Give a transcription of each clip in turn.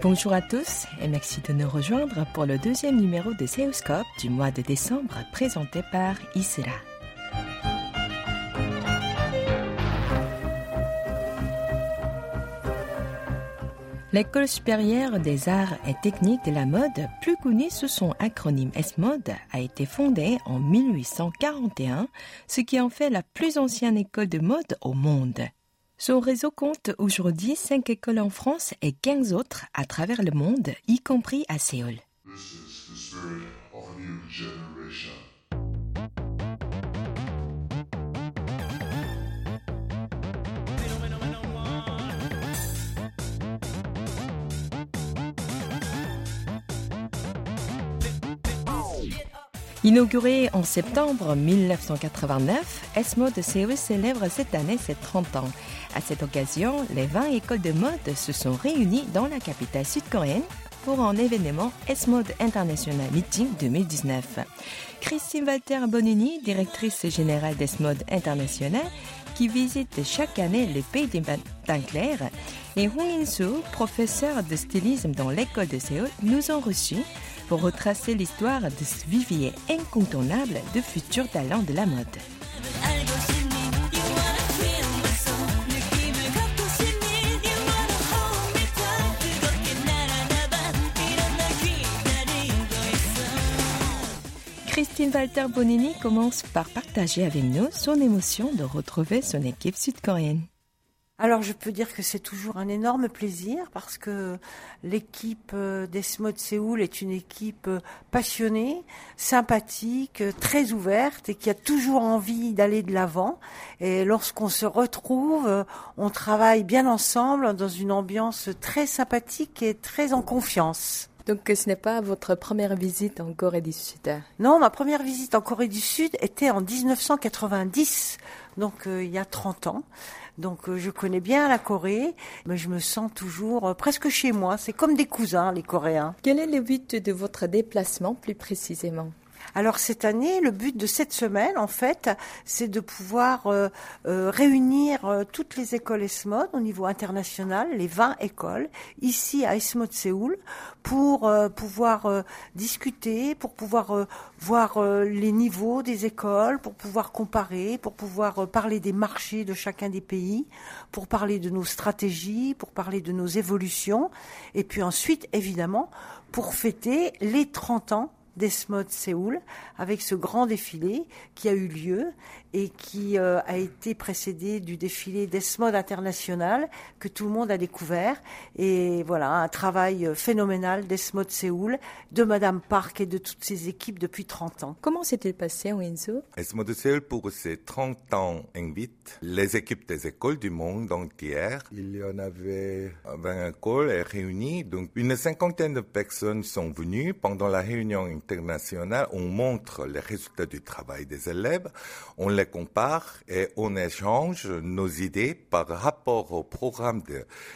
Bonjour à tous et merci de nous rejoindre pour le deuxième numéro de Seoulscope du mois de décembre présenté par Isra. L'École supérieure des arts et techniques de la mode, plus connue sous son acronyme ESMOD, a été fondée en 1841, ce qui en fait la plus ancienne école de mode au monde. Son réseau compte aujourd'hui 5 écoles en France et 15 autres à travers le monde, y compris à Séoul. Inauguré en septembre 1989, ESMO de Séoul célèbre cette année ses 30 ans. À cette occasion, les 20 écoles de mode se sont réunies dans la capitale sud-coréenne pour un événement ESMOD International Meeting 2019. Christine Walter Bonini, directrice générale d'ESMOD International, qui visite chaque année le pays clairs, et Hong In-soo, professeur de stylisme dans l'école de Séoul, nous ont reçus pour retracer l'histoire de ce vivier incontournable de futurs talents de la mode. Christine Walter Bonini commence par partager avec nous son émotion de retrouver son équipe sud-coréenne. Alors je peux dire que c'est toujours un énorme plaisir parce que l'équipe euh, d'ESMO de Séoul est une équipe euh, passionnée, sympathique, euh, très ouverte et qui a toujours envie d'aller de l'avant. Et lorsqu'on se retrouve, on travaille bien ensemble dans une ambiance très sympathique et très en confiance. Donc ce n'est pas votre première visite en Corée du Sud Non, ma première visite en Corée du Sud était en 1990, donc il y a 30 ans. Donc euh, je connais bien la Corée, mais je me sens toujours euh, presque chez moi. C'est comme des cousins, les Coréens. Quel est le but de votre déplacement plus précisément? Alors cette année, le but de cette semaine, en fait, c'est de pouvoir euh, euh, réunir euh, toutes les écoles ESMOD au niveau international, les 20 écoles, ici à ESMOD Séoul, pour pouvoir discuter, pour pouvoir voir les niveaux des écoles, pour pouvoir comparer, pour pouvoir parler des marchés de chacun des pays, pour parler de nos stratégies, pour parler de nos évolutions, et puis ensuite, évidemment, pour fêter les 30 ans d'ESMOD Séoul avec ce grand défilé qui a eu lieu et qui euh, a été précédé du défilé d'ESMOD International que tout le monde a découvert. Et voilà, un travail euh, phénoménal d'ESMOD Séoul, de Madame Park et de toutes ses équipes depuis 30 ans. Comment s'est-il passé, Winzo ESMOD Séoul, pour ses 30 ans, invite les équipes des écoles du monde entier. Il y en avait 20 écoles réunies, donc une cinquantaine de personnes sont venues. Pendant la réunion internationale, on montre les résultats du travail des élèves. On les compare et on échange nos idées par rapport au programme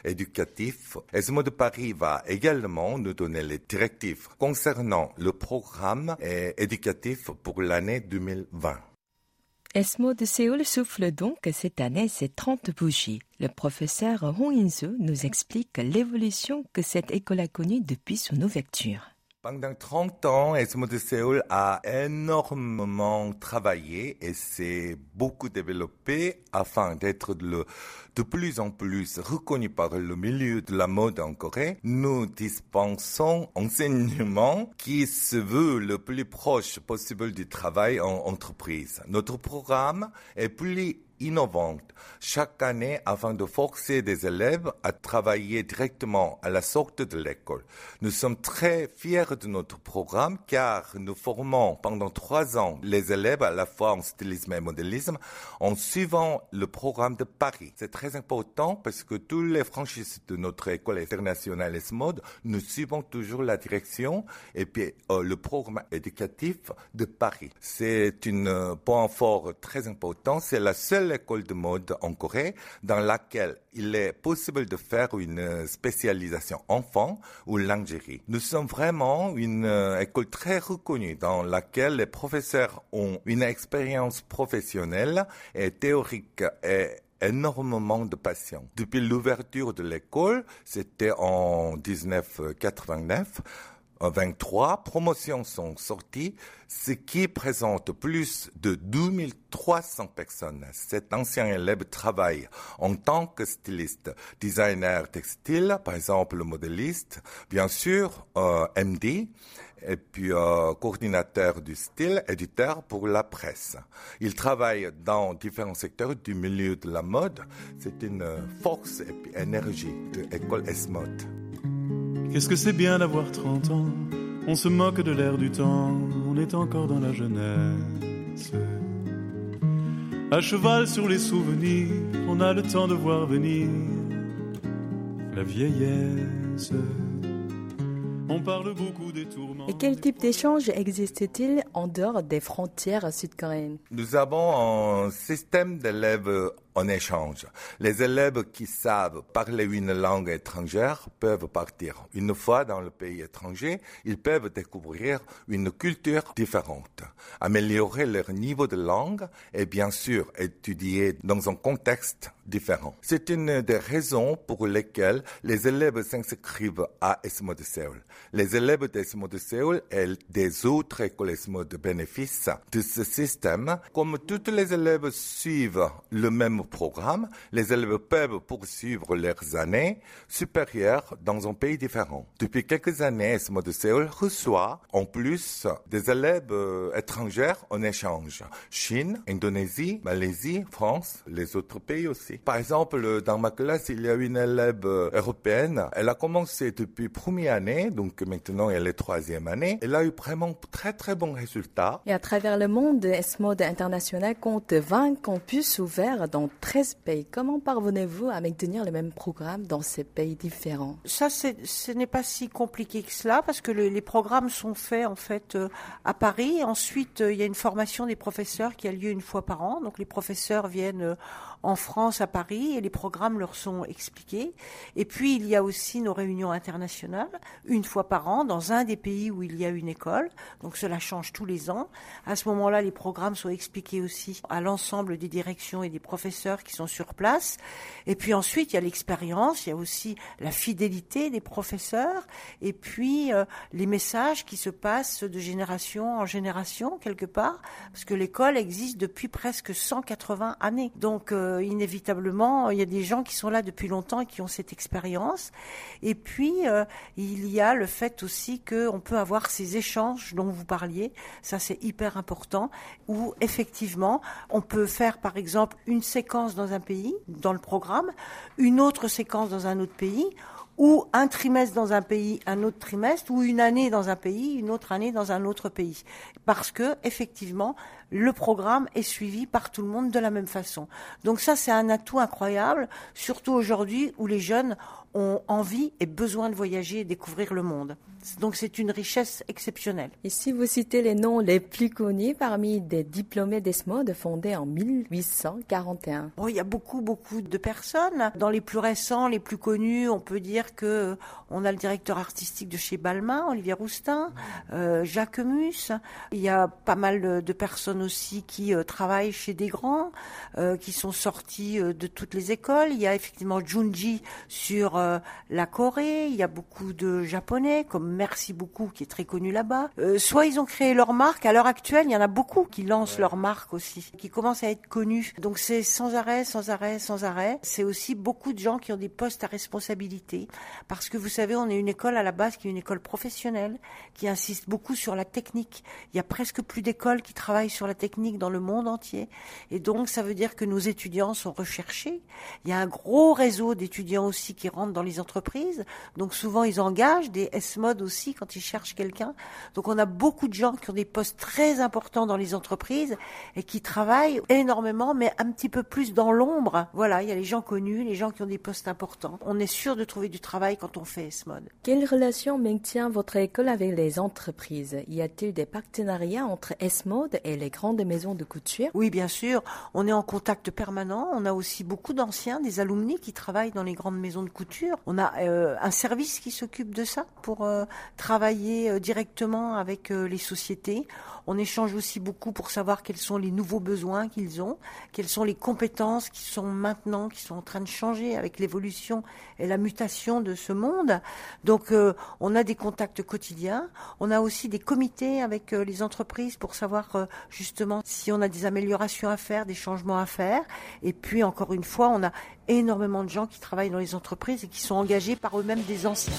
éducatif. ESMO de Paris va également nous donner les directives concernant le programme éducatif pour l'année 2020. ESMO de Séoul souffle donc cette année ses 30 bougies. Le professeur Hong In-soo nous explique l'évolution que cette école a connue depuis son ouverture. Pendant 30 ans, ESMO de Séoul a énormément travaillé et s'est beaucoup développé afin d'être de plus en plus reconnu par le milieu de la mode en Corée. Nous dispensons enseignement qui se veut le plus proche possible du travail en entreprise. Notre programme est plus innovante chaque année afin de forcer des élèves à travailler directement à la sortie de l'école. Nous sommes très fiers de notre programme car nous formons pendant trois ans les élèves à la fois en stylisme et modélisme en suivant le programme de Paris. C'est très important parce que tous les franchises de notre école internationale S-Mode, nous suivons toujours la direction et puis euh, le programme éducatif de Paris. C'est un euh, point fort très important. C'est la seule école de mode en Corée dans laquelle il est possible de faire une spécialisation enfant ou lingerie. Nous sommes vraiment une euh, école très reconnue dans laquelle les professeurs ont une expérience professionnelle et théorique et énormément de patients. Depuis l'ouverture de l'école, c'était en 1989, 23 promotions sont sorties, ce qui présente plus de 2300 personnes. Cet ancien élève travaille en tant que styliste, designer textile, par exemple modéliste, bien sûr, euh, MD, et puis euh, coordinateur du style, éditeur pour la presse. Il travaille dans différents secteurs du milieu de la mode. C'est une force et énergie de l'école S-Mode. Qu'est-ce que c'est bien d'avoir 30 ans? On se moque de l'air du temps, on est encore dans la jeunesse. À cheval sur les souvenirs, on a le temps de voir venir la vieillesse. On parle beaucoup des tourments. Et quel type d'échange existe-t-il en dehors des frontières sud-coréennes? Nous avons un système d'élèves en échange. Les élèves qui savent parler une langue étrangère peuvent partir. Une fois dans le pays étranger, ils peuvent découvrir une culture différente, améliorer leur niveau de langue et bien sûr étudier dans un contexte différent. C'est une des raisons pour lesquelles les élèves s'inscrivent à ESMO de Séoul. Les élèves d'ESMO de Séoul et des autres écoles ESMO de bénéfice de ce système, comme tous les élèves suivent le même programme, les élèves peuvent poursuivre leurs années supérieures dans un pays différent. Depuis quelques années, ESMO de Séoul reçoit en plus des élèves euh, étrangers en échange. Chine, Indonésie, Malaisie, France, les autres pays aussi. Par exemple, dans ma classe, il y a une élève euh, européenne. Elle a commencé depuis première année, donc maintenant elle est troisième année. Elle a eu vraiment très très bons résultats. Et à travers le monde, ESMOD International compte 20 campus ouverts dans 13 pays. Comment parvenez-vous à maintenir le même programme dans ces pays différents? Ça, ce n'est pas si compliqué que cela parce que les, les programmes sont faits en fait euh, à Paris. Ensuite, euh, il y a une formation des professeurs qui a lieu une fois par an. Donc les professeurs viennent euh, en France, à Paris, et les programmes leur sont expliqués. Et puis, il y a aussi nos réunions internationales, une fois par an, dans un des pays où il y a une école. Donc, cela change tous les ans. À ce moment-là, les programmes sont expliqués aussi à l'ensemble des directions et des professeurs qui sont sur place. Et puis ensuite, il y a l'expérience, il y a aussi la fidélité des professeurs, et puis euh, les messages qui se passent de génération en génération, quelque part, parce que l'école existe depuis presque 180 années. Donc, euh, inévitablement, il y a des gens qui sont là depuis longtemps et qui ont cette expérience. Et puis, euh, il y a le fait aussi qu'on peut avoir ces échanges dont vous parliez. Ça, c'est hyper important. Où effectivement, on peut faire, par exemple, une séquence dans un pays, dans le programme, une autre séquence dans un autre pays ou un trimestre dans un pays, un autre trimestre, ou une année dans un pays, une autre année dans un autre pays. Parce que, effectivement, le programme est suivi par tout le monde de la même façon. Donc ça, c'est un atout incroyable, surtout aujourd'hui où les jeunes ont envie et besoin de voyager et découvrir le monde. Donc c'est une richesse exceptionnelle. Et si vous citez les noms les plus connus parmi des diplômés d'ESMOD fondés en 1841 bon, Il y a beaucoup, beaucoup de personnes. Dans les plus récents, les plus connus, on peut dire que on a le directeur artistique de chez Balmain, Olivier Roustin, euh, Jacques Mus. Il y a pas mal de personnes aussi qui euh, travaillent chez des grands, euh, qui sont sortis euh, de toutes les écoles. Il y a effectivement Junji sur la Corée. Il y a beaucoup de Japonais comme Merci beaucoup qui est très connu là-bas. Soit ils ont créé leur marque. À l'heure actuelle, il y en a beaucoup qui lancent leur marque aussi, qui commencent à être connus. Donc c'est sans arrêt, sans arrêt, sans arrêt. C'est aussi beaucoup de gens qui ont des postes à responsabilité. Parce que vous savez, on est une école à la base qui est une école professionnelle, qui insiste beaucoup sur la technique. Il y a presque plus d'écoles qui travaillent sur la technique dans le monde entier. Et donc, ça veut dire que nos étudiants sont recherchés. Il y a un gros réseau d'étudiants aussi qui rentrent dans les entreprises. Donc, souvent, ils engagent des S-Mod aussi quand ils cherchent quelqu'un. Donc, on a beaucoup de gens qui ont des postes très importants dans les entreprises et qui travaillent énormément, mais un petit peu plus dans l'ombre. Voilà, il y a les gens connus, les gens qui ont des postes importants. On est sûr de trouver du travail quand on fait S-Mod. Quelle relation maintient votre école avec les entreprises? Y a-t-il des partenariats entre S-Mode et les grandes maisons de couture Oui, bien sûr. On est en contact permanent. On a aussi beaucoup d'anciens, des alumni qui travaillent dans les grandes maisons de couture. On a euh, un service qui s'occupe de ça pour euh, travailler euh, directement avec les sociétés. On échange aussi beaucoup pour savoir quels sont les nouveaux besoins qu'ils ont, quelles sont les compétences qui sont maintenant, qui sont en train de changer avec l'évolution et la mutation de ce monde. Donc, on a des contacts quotidiens. On a aussi des comités avec les entreprises pour savoir justement si on a des améliorations à faire, des changements à faire. Et puis, encore une fois, on a énormément de gens qui travaillent dans les entreprises et qui sont engagés par eux-mêmes des anciens.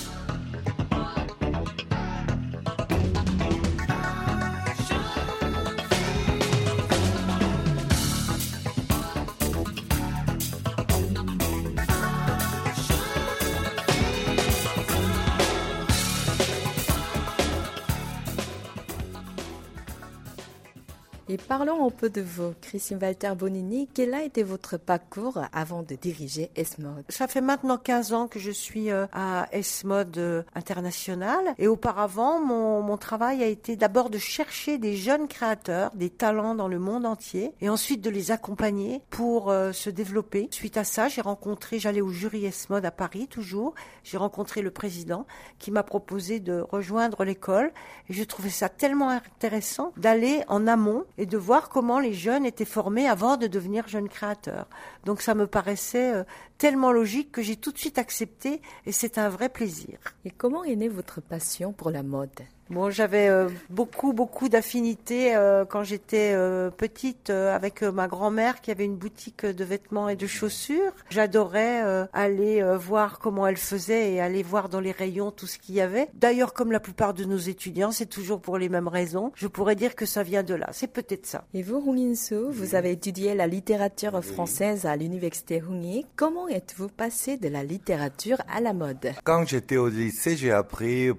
Parlons un peu de vous, Christine Walter Bonini. Quel a été votre parcours avant de diriger S-Mode Ça fait maintenant 15 ans que je suis euh, à S-Mode euh, International. Et auparavant, mon, travail a été d'abord de chercher des jeunes créateurs, des talents dans le monde entier, et ensuite de les accompagner pour euh, se développer. Suite à ça, j'ai rencontré, j'allais au jury S-Mode à Paris toujours, j'ai rencontré le président qui m'a proposé de rejoindre l'école. Et je trouvais ça tellement intéressant d'aller en amont et de voir comment les jeunes étaient formés avant de devenir jeunes créateurs. Donc ça me paraissait euh, tellement logique que j'ai tout de suite accepté et c'est un vrai plaisir. Et comment est née votre passion pour la mode? Bon, j'avais euh, beaucoup, beaucoup d'affinités euh, quand j'étais euh, petite avec ma grand-mère qui avait une boutique de vêtements et de chaussures. J'adorais aller voir comment elle faisait et aller voir dans les rayons tout ce qu'il y avait. D'ailleurs, comme la plupart de nos étudiants, c'est toujours pour les mêmes raisons. Je pourrais dire que ça vient de là. C'est peut-être ça. Et vous, Hung In vous avez étudié la littérature française à l'université Hung Comment êtes-vous passé de la littérature à la mode? Quand j'étais au lycée, j'ai appris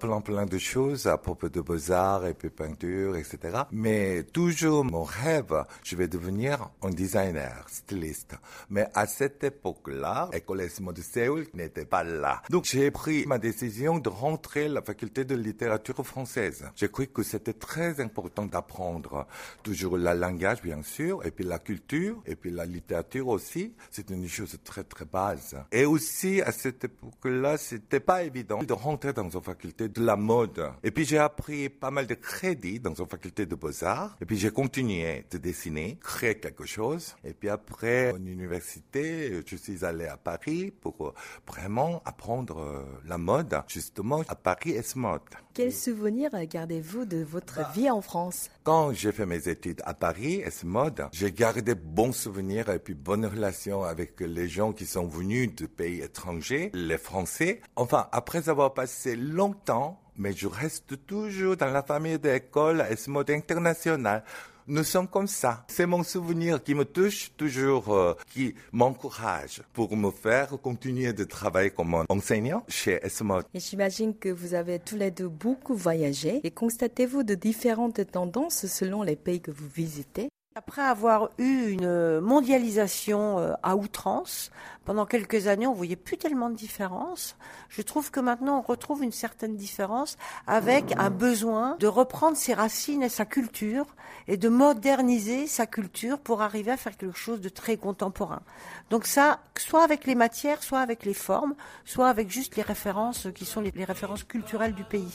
plein, plein de choses à propos de beaux-arts et puis peinture, etc. Mais toujours mon rêve, je vais devenir un designer, styliste. Mais à cette époque-là, École de Séoul n'était pas là. Donc j'ai pris ma décision de rentrer à la faculté de littérature française. J'ai cru que c'était très important d'apprendre toujours le langage, bien sûr, et puis la culture, et puis la littérature aussi. C'est une chose très, très base. Et aussi, à cette époque-là, c'était pas évident de rentrer dans une faculté de la mode. Et puis j'ai appris pas mal de crédits dans une faculté de beaux-arts. Et puis j'ai continué de dessiner, créer quelque chose. Et puis après, en université, je suis allé à Paris pour vraiment apprendre euh, la mode, justement à Paris S-Mode. Quels souvenirs gardez-vous de votre vie en France? Quand j'ai fait mes études à Paris S-Mode, j'ai gardé bons souvenirs et puis bonnes relations avec les gens qui sont venus de pays étrangers, les Français. Enfin, après avoir passé longtemps mais je reste toujours dans la famille d'école et ce mode international. Nous sommes comme ça. C'est mon souvenir qui me touche toujours, euh, qui m'encourage pour me faire continuer de travailler comme enseignant chez SMOD. Et j'imagine que vous avez tous les deux beaucoup voyagé. Et constatez-vous de différentes tendances selon les pays que vous visitez? Après avoir eu une mondialisation euh, à outrance, pendant quelques années, on voyait plus tellement de différence. Je trouve que maintenant, on retrouve une certaine différence avec un besoin de reprendre ses racines et sa culture et de moderniser sa culture pour arriver à faire quelque chose de très contemporain. Donc ça, soit avec les matières, soit avec les formes, soit avec juste les références qui sont les, les références culturelles du pays.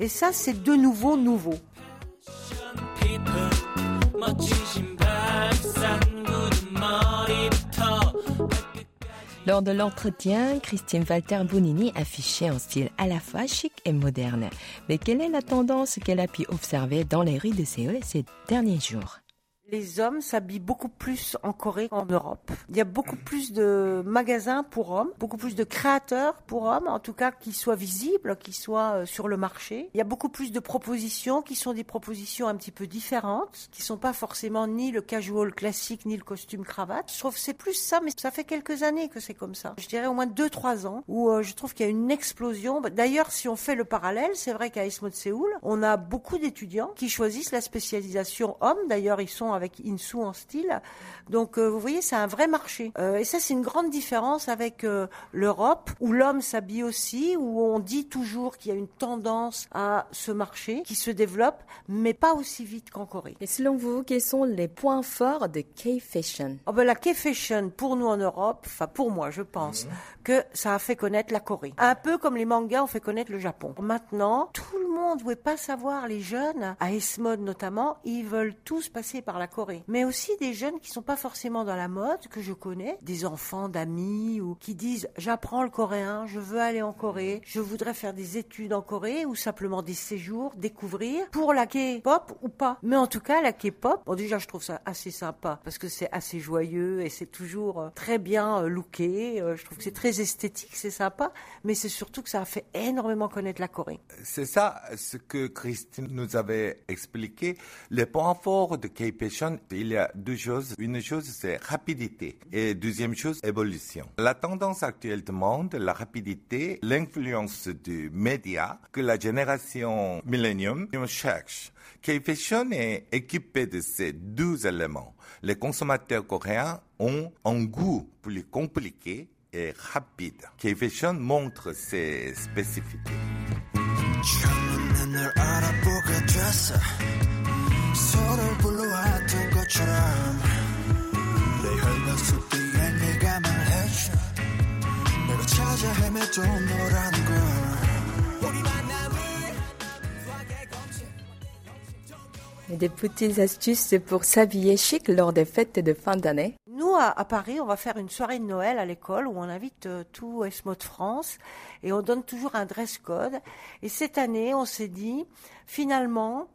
Et ça, c'est de nouveau nouveau. Lors de l'entretien, Christine Walter Bonini affichait un style à la fois chic et moderne. Mais quelle est la tendance qu'elle a pu observer dans les rues de Séoul ces derniers jours? Les hommes s'habillent beaucoup plus en Corée qu'en Europe. Il y a beaucoup plus de magasins pour hommes, beaucoup plus de créateurs pour hommes, en tout cas qui soient visibles, qui soient euh, sur le marché. Il y a beaucoup plus de propositions qui sont des propositions un petit peu différentes, qui sont pas forcément ni le casual classique ni le costume cravate. Je trouve c'est plus ça, mais ça fait quelques années que c'est comme ça. Je dirais au moins deux trois ans où euh, je trouve qu'il y a une explosion. D'ailleurs, si on fait le parallèle, c'est vrai qu'à de Séoul, on a beaucoup d'étudiants qui choisissent la spécialisation homme. D'ailleurs, ils sont avec Insu en style. Donc vous voyez, c'est un vrai marché. et ça, c'est une grande différence avec l'Europe, où l'homme s'habille aussi, où on dit toujours qu'il y a une tendance à ce marché qui se développe, mais pas aussi vite qu'en Corée. Et selon vous, quels sont les points forts de K-Fashion? Oh ben, La K-Fashion, pour nous en Europe, enfin pour moi, je pense mhm. que ça a fait connaître la Corée. Un peu comme les mangas ont fait connaître le Japon. Maintenant, tout le monde ne pas savoir, les jeunes, à S-Mode notamment, ils veulent tous passer par la Corée. Mais aussi des jeunes qui sont pas forcément dans la mode, que je connais, des enfants d'amis, ou qui disent j'apprends le coréen, je veux aller en Corée, je voudrais faire des études en Corée, ou simplement des séjours, découvrir, pour la K-pop ou pas. Mais en tout cas, la K-pop, bon déjà je trouve ça assez sympa, parce que c'est assez joyeux, et c'est toujours euh, très bien euh, looké, euh, je trouve que c'est très esthétique, c'est sympa, mais c'est surtout que ça a fait énormément connaître la Corée. C'est ça ce que Christine nous avait expliqué. Les points forts de K-Passion, il y a deux choses. Une chose, c'est rapidité. Et deuxième chose, évolution. La tendance actuelle demande la rapidité, l'influence du média que la génération millennium cherche. K-Fashion est équipé de ces deux éléments. Les consommateurs coréens ont un goût plus compliqué et rapide. K-Fashion montre ses spécificités. Des petites astuces pour s'habiller chic lors des fêtes de fin d'année. Nous, à, Paris, on va faire une soirée de Noël à l'école où on invite euh, tout ESMO de France et on donne toujours un dress code. Et cette année, on s'est dit, finalement,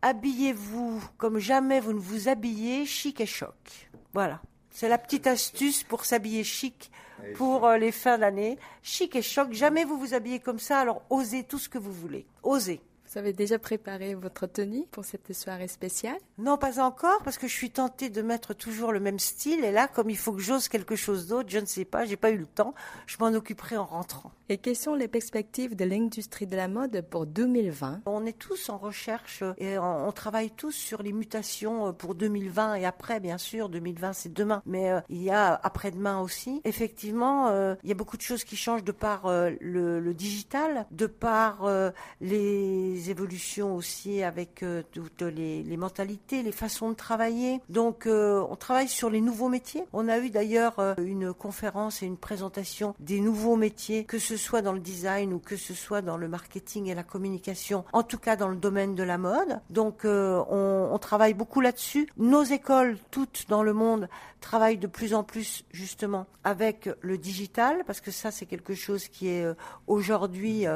habillez-vous comme jamais vous ne vous habillez, chic et choc. Voilà. C'est la petite astuce pour s'habiller chic pour euh, les fins d'année. Chic et choc. Jamais vous vous habillez comme ça, alors osez tout ce que vous voulez. Osez. Vous avez déjà préparé votre tenue pour cette soirée spéciale? Non, pas encore, parce que je suis tentée de mettre toujours le même style. Et là, comme il faut que j'ose quelque chose d'autre, je ne sais pas, j'ai pas eu le temps. Je m'en occuperai en rentrant. Et quelles sont les perspectives de l'industrie de la mode pour 2020 On est tous en recherche et on, travaille tous sur les mutations pour 2020 et après, bien sûr. 2020, c'est demain, mais euh, il y a après-demain aussi. Effectivement, euh, il y a beaucoup de choses qui changent de par euh, le, le, digital, de par les évolutions aussi avec euh, toutes les, les, mentalités, les façons de travailler. Donc euh, on travaille sur les nouveaux métiers. On a eu d'ailleurs euh, une conférence et une présentation des nouveaux métiers, que ce soit dans le design ou que ce soit dans le marketing et la communication, en tout cas dans le domaine de la mode. Donc on, on travaille beaucoup là-dessus. Nos écoles, toutes dans le monde, travaillent de plus en plus justement avec le digital, parce que ça c'est quelque chose qui est aujourd'hui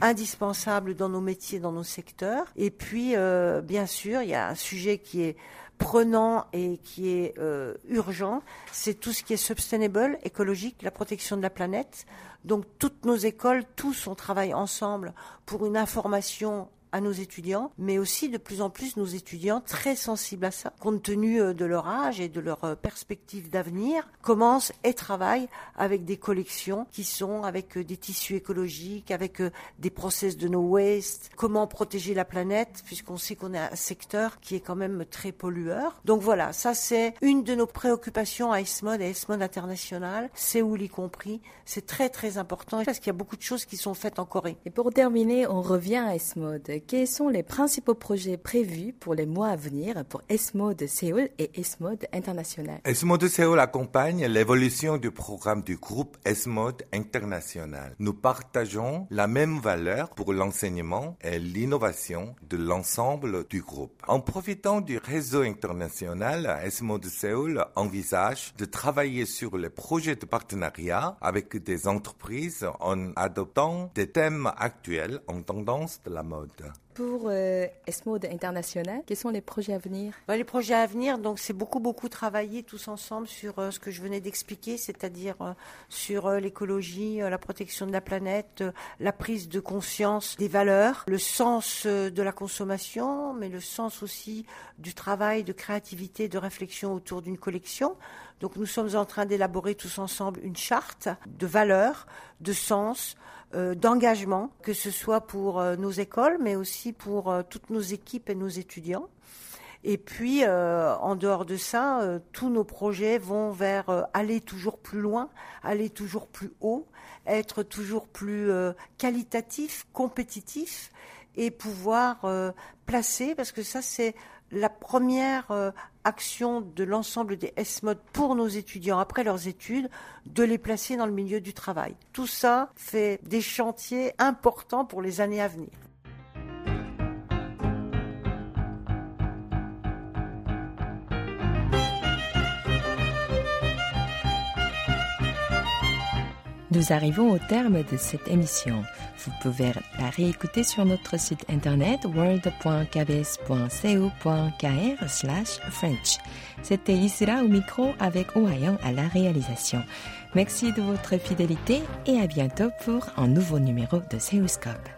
indispensable dans nos métiers, dans nos secteurs. Et puis, euh, bien sûr, il y a un sujet qui est prenant et qui est euh, urgent, c'est tout ce qui est sustainable, écologique, la protection de la planète. Donc toutes nos écoles, tous on travaille ensemble pour une information à nos étudiants, mais aussi de plus en plus nos étudiants très sensibles à ça, compte tenu euh, de leur âge et de leur euh, perspective d'avenir, commencent et travaillent avec des collections qui sont avec euh, des tissus écologiques, avec des process de no waste, comment protéger la planète, puisqu'on sait qu'on est un secteur qui est quand même très pollueur. Donc voilà, ça c'est une de nos préoccupations à ESMOD et ESMOD International, Séoul y compris. C'est très très important parce qu'il y a beaucoup de choses qui sont faites en Corée. Et pour terminer, on revient à ESMOD quels sont les principaux projets prévus pour les mois à venir pour ESMO de Séoul et ESMOD International? ESMO de Séoul accompagne l'évolution du programme du groupe ESMOD International. Nous partageons la même valeur pour l'enseignement et l'innovation de l'ensemble du groupe. En profitant du réseau international, ESMO de Séoul envisage de travailler sur les projets de partenariat avec des entreprises en adoptant des thèmes actuels en tendance de la mode. Pour euh, ESMOD International, quels sont les projets à venir? Bah, Les projets à venir, donc c'est beaucoup beaucoup travailler tous ensemble sur euh, ce que je venais d'expliquer, c'est-à-dire euh, sur euh, l'écologie, la protection de la planète, la prise de conscience des valeurs, le sens de la consommation, mais le sens aussi du travail, de créativité, de réflexion autour d'une collection. Donc nous sommes en train d'élaborer tous ensemble une charte de valeurs, de sens, euh, d'engagement, que ce soit pour euh, nos écoles, mais aussi pour euh, toutes nos équipes et nos étudiants. Et puis, euh, en dehors de ça, euh, tous nos projets vont vers euh, aller toujours plus loin, aller toujours plus haut, être toujours plus qualitatif, compétitif et pouvoir placer, parce que ça c'est la première action de l'ensemble des S-Modes pour nos étudiants après leurs études, de les placer dans le milieu du travail. Tout ça fait des chantiers importants pour les années à venir. Nous arrivons au terme de cette émission. Vous pouvez la réécouter sur notre site internet world.kbs.co.kr slash French. C'était Isra au micro avec Ohayon à la réalisation. Merci de votre fidélité et à bientôt pour un nouveau numéro de Seuscope.